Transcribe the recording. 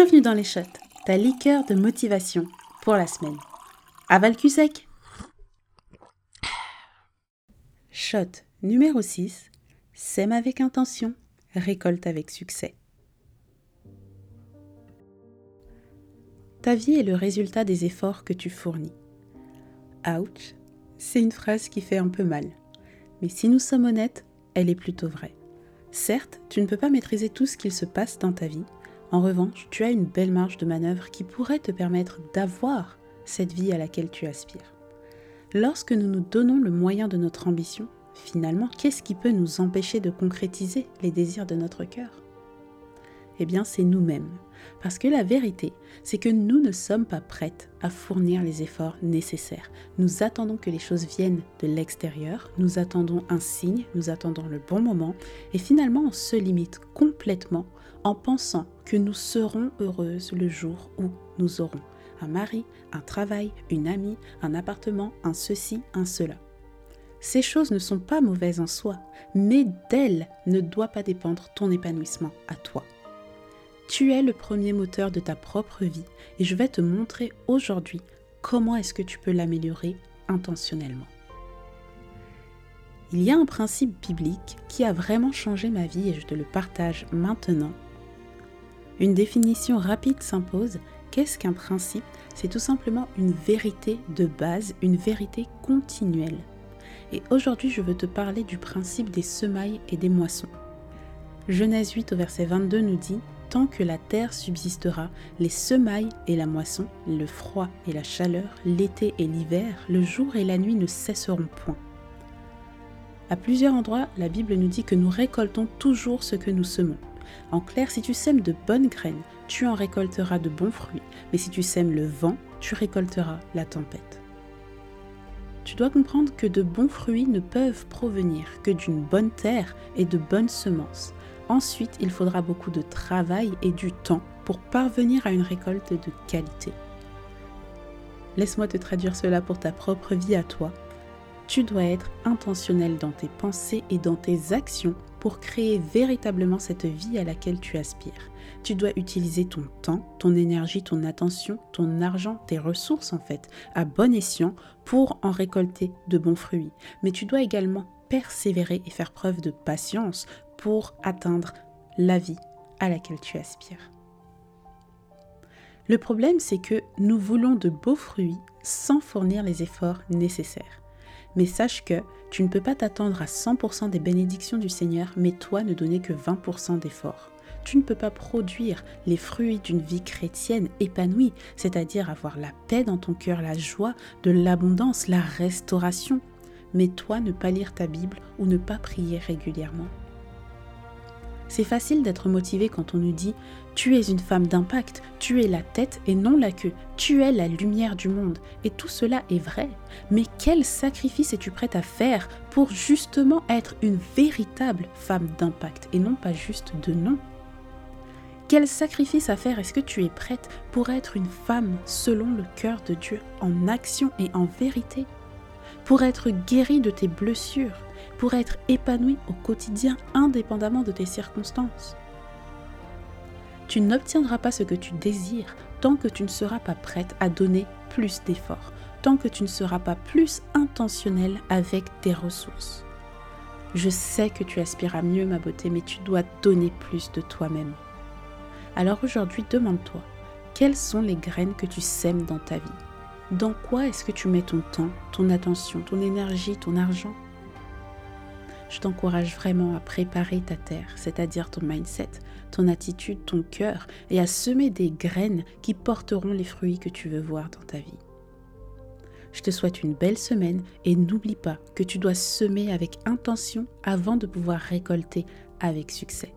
Bienvenue dans les shots, ta liqueur de motivation pour la semaine. Aval sec. Shot numéro 6. Sème avec intention, récolte avec succès. Ta vie est le résultat des efforts que tu fournis. Ouch, c'est une phrase qui fait un peu mal. Mais si nous sommes honnêtes, elle est plutôt vraie. Certes, tu ne peux pas maîtriser tout ce qu'il se passe dans ta vie. En revanche, tu as une belle marge de manœuvre qui pourrait te permettre d'avoir cette vie à laquelle tu aspires. Lorsque nous nous donnons le moyen de notre ambition, finalement, qu'est-ce qui peut nous empêcher de concrétiser les désirs de notre cœur? Eh bien, c'est nous-mêmes. Parce que la vérité, c'est que nous ne sommes pas prêtes à fournir les efforts nécessaires. Nous attendons que les choses viennent de l'extérieur, nous attendons un signe, nous attendons le bon moment, et finalement on se limite complètement en pensant que nous serons heureuses le jour où nous aurons un mari, un travail, une amie, un appartement, un ceci, un cela. Ces choses ne sont pas mauvaises en soi, mais d'elles ne doit pas dépendre ton épanouissement à toi. Tu es le premier moteur de ta propre vie et je vais te montrer aujourd'hui comment est-ce que tu peux l'améliorer intentionnellement. Il y a un principe biblique qui a vraiment changé ma vie et je te le partage maintenant. Une définition rapide s'impose. Qu'est-ce qu'un principe? C'est tout simplement une vérité de base, une vérité continuelle. Et aujourd'hui, je veux te parler du principe des semailles et des moissons. Genèse 8 au verset 22 nous dit Tant que la terre subsistera, les semailles et la moisson, le froid et la chaleur, l'été et l'hiver, le jour et la nuit ne cesseront point. À plusieurs endroits, la Bible nous dit que nous récoltons toujours ce que nous semons. En clair, si tu sèmes de bonnes graines, tu en récolteras de bons fruits, mais si tu sèmes le vent, tu récolteras la tempête. Tu dois comprendre que de bons fruits ne peuvent provenir que d'une bonne terre et de bonnes semences. Ensuite, il faudra beaucoup de travail et du temps pour parvenir à une récolte de qualité. Laisse-moi te traduire cela pour ta propre vie à toi. Tu dois être intentionnel dans tes pensées et dans tes actions pour créer véritablement cette vie à laquelle tu aspires. Tu dois utiliser ton temps, ton énergie, ton attention, ton argent, tes ressources en fait, à bon escient pour en récolter de bons fruits. Mais tu dois également persévérer et faire preuve de patience pour atteindre la vie à laquelle tu aspires. Le problème, c'est que nous voulons de beaux fruits sans fournir les efforts nécessaires. Mais sache que tu ne peux pas t'attendre à 100% des bénédictions du Seigneur, mais toi ne donner que 20% d'efforts. Tu ne peux pas produire les fruits d'une vie chrétienne épanouie, c'est-à-dire avoir la paix dans ton cœur, la joie, de l'abondance, la restauration, mais toi ne pas lire ta Bible ou ne pas prier régulièrement. C'est facile d'être motivé quand on nous dit Tu es une femme d'impact, tu es la tête et non la queue, tu es la lumière du monde. Et tout cela est vrai. Mais quel sacrifice es-tu prête à faire pour justement être une véritable femme d'impact et non pas juste de nom? Quel sacrifice à faire est-ce que tu es prête pour être une femme selon le cœur de Dieu, en action et en vérité? Pour être guérie de tes blessures, pour être épanoui au quotidien indépendamment de tes circonstances. Tu n'obtiendras pas ce que tu désires tant que tu ne seras pas prête à donner plus d'efforts, tant que tu ne seras pas plus intentionnel avec tes ressources. Je sais que tu aspires à mieux, ma beauté, mais tu dois donner plus de toi-même. Alors aujourd'hui, demande-toi, quelles sont les graines que tu sèmes dans ta vie? Dans quoi est-ce que tu mets ton temps, ton attention, ton énergie, ton argent? Je t'encourage vraiment à préparer ta terre, c'est-à-dire ton mindset, ton attitude, ton cœur, et à semer des graines qui porteront les fruits que tu veux voir dans ta vie. Je te souhaite une belle semaine et n'oublie pas que tu dois semer avec intention avant de pouvoir récolter avec succès.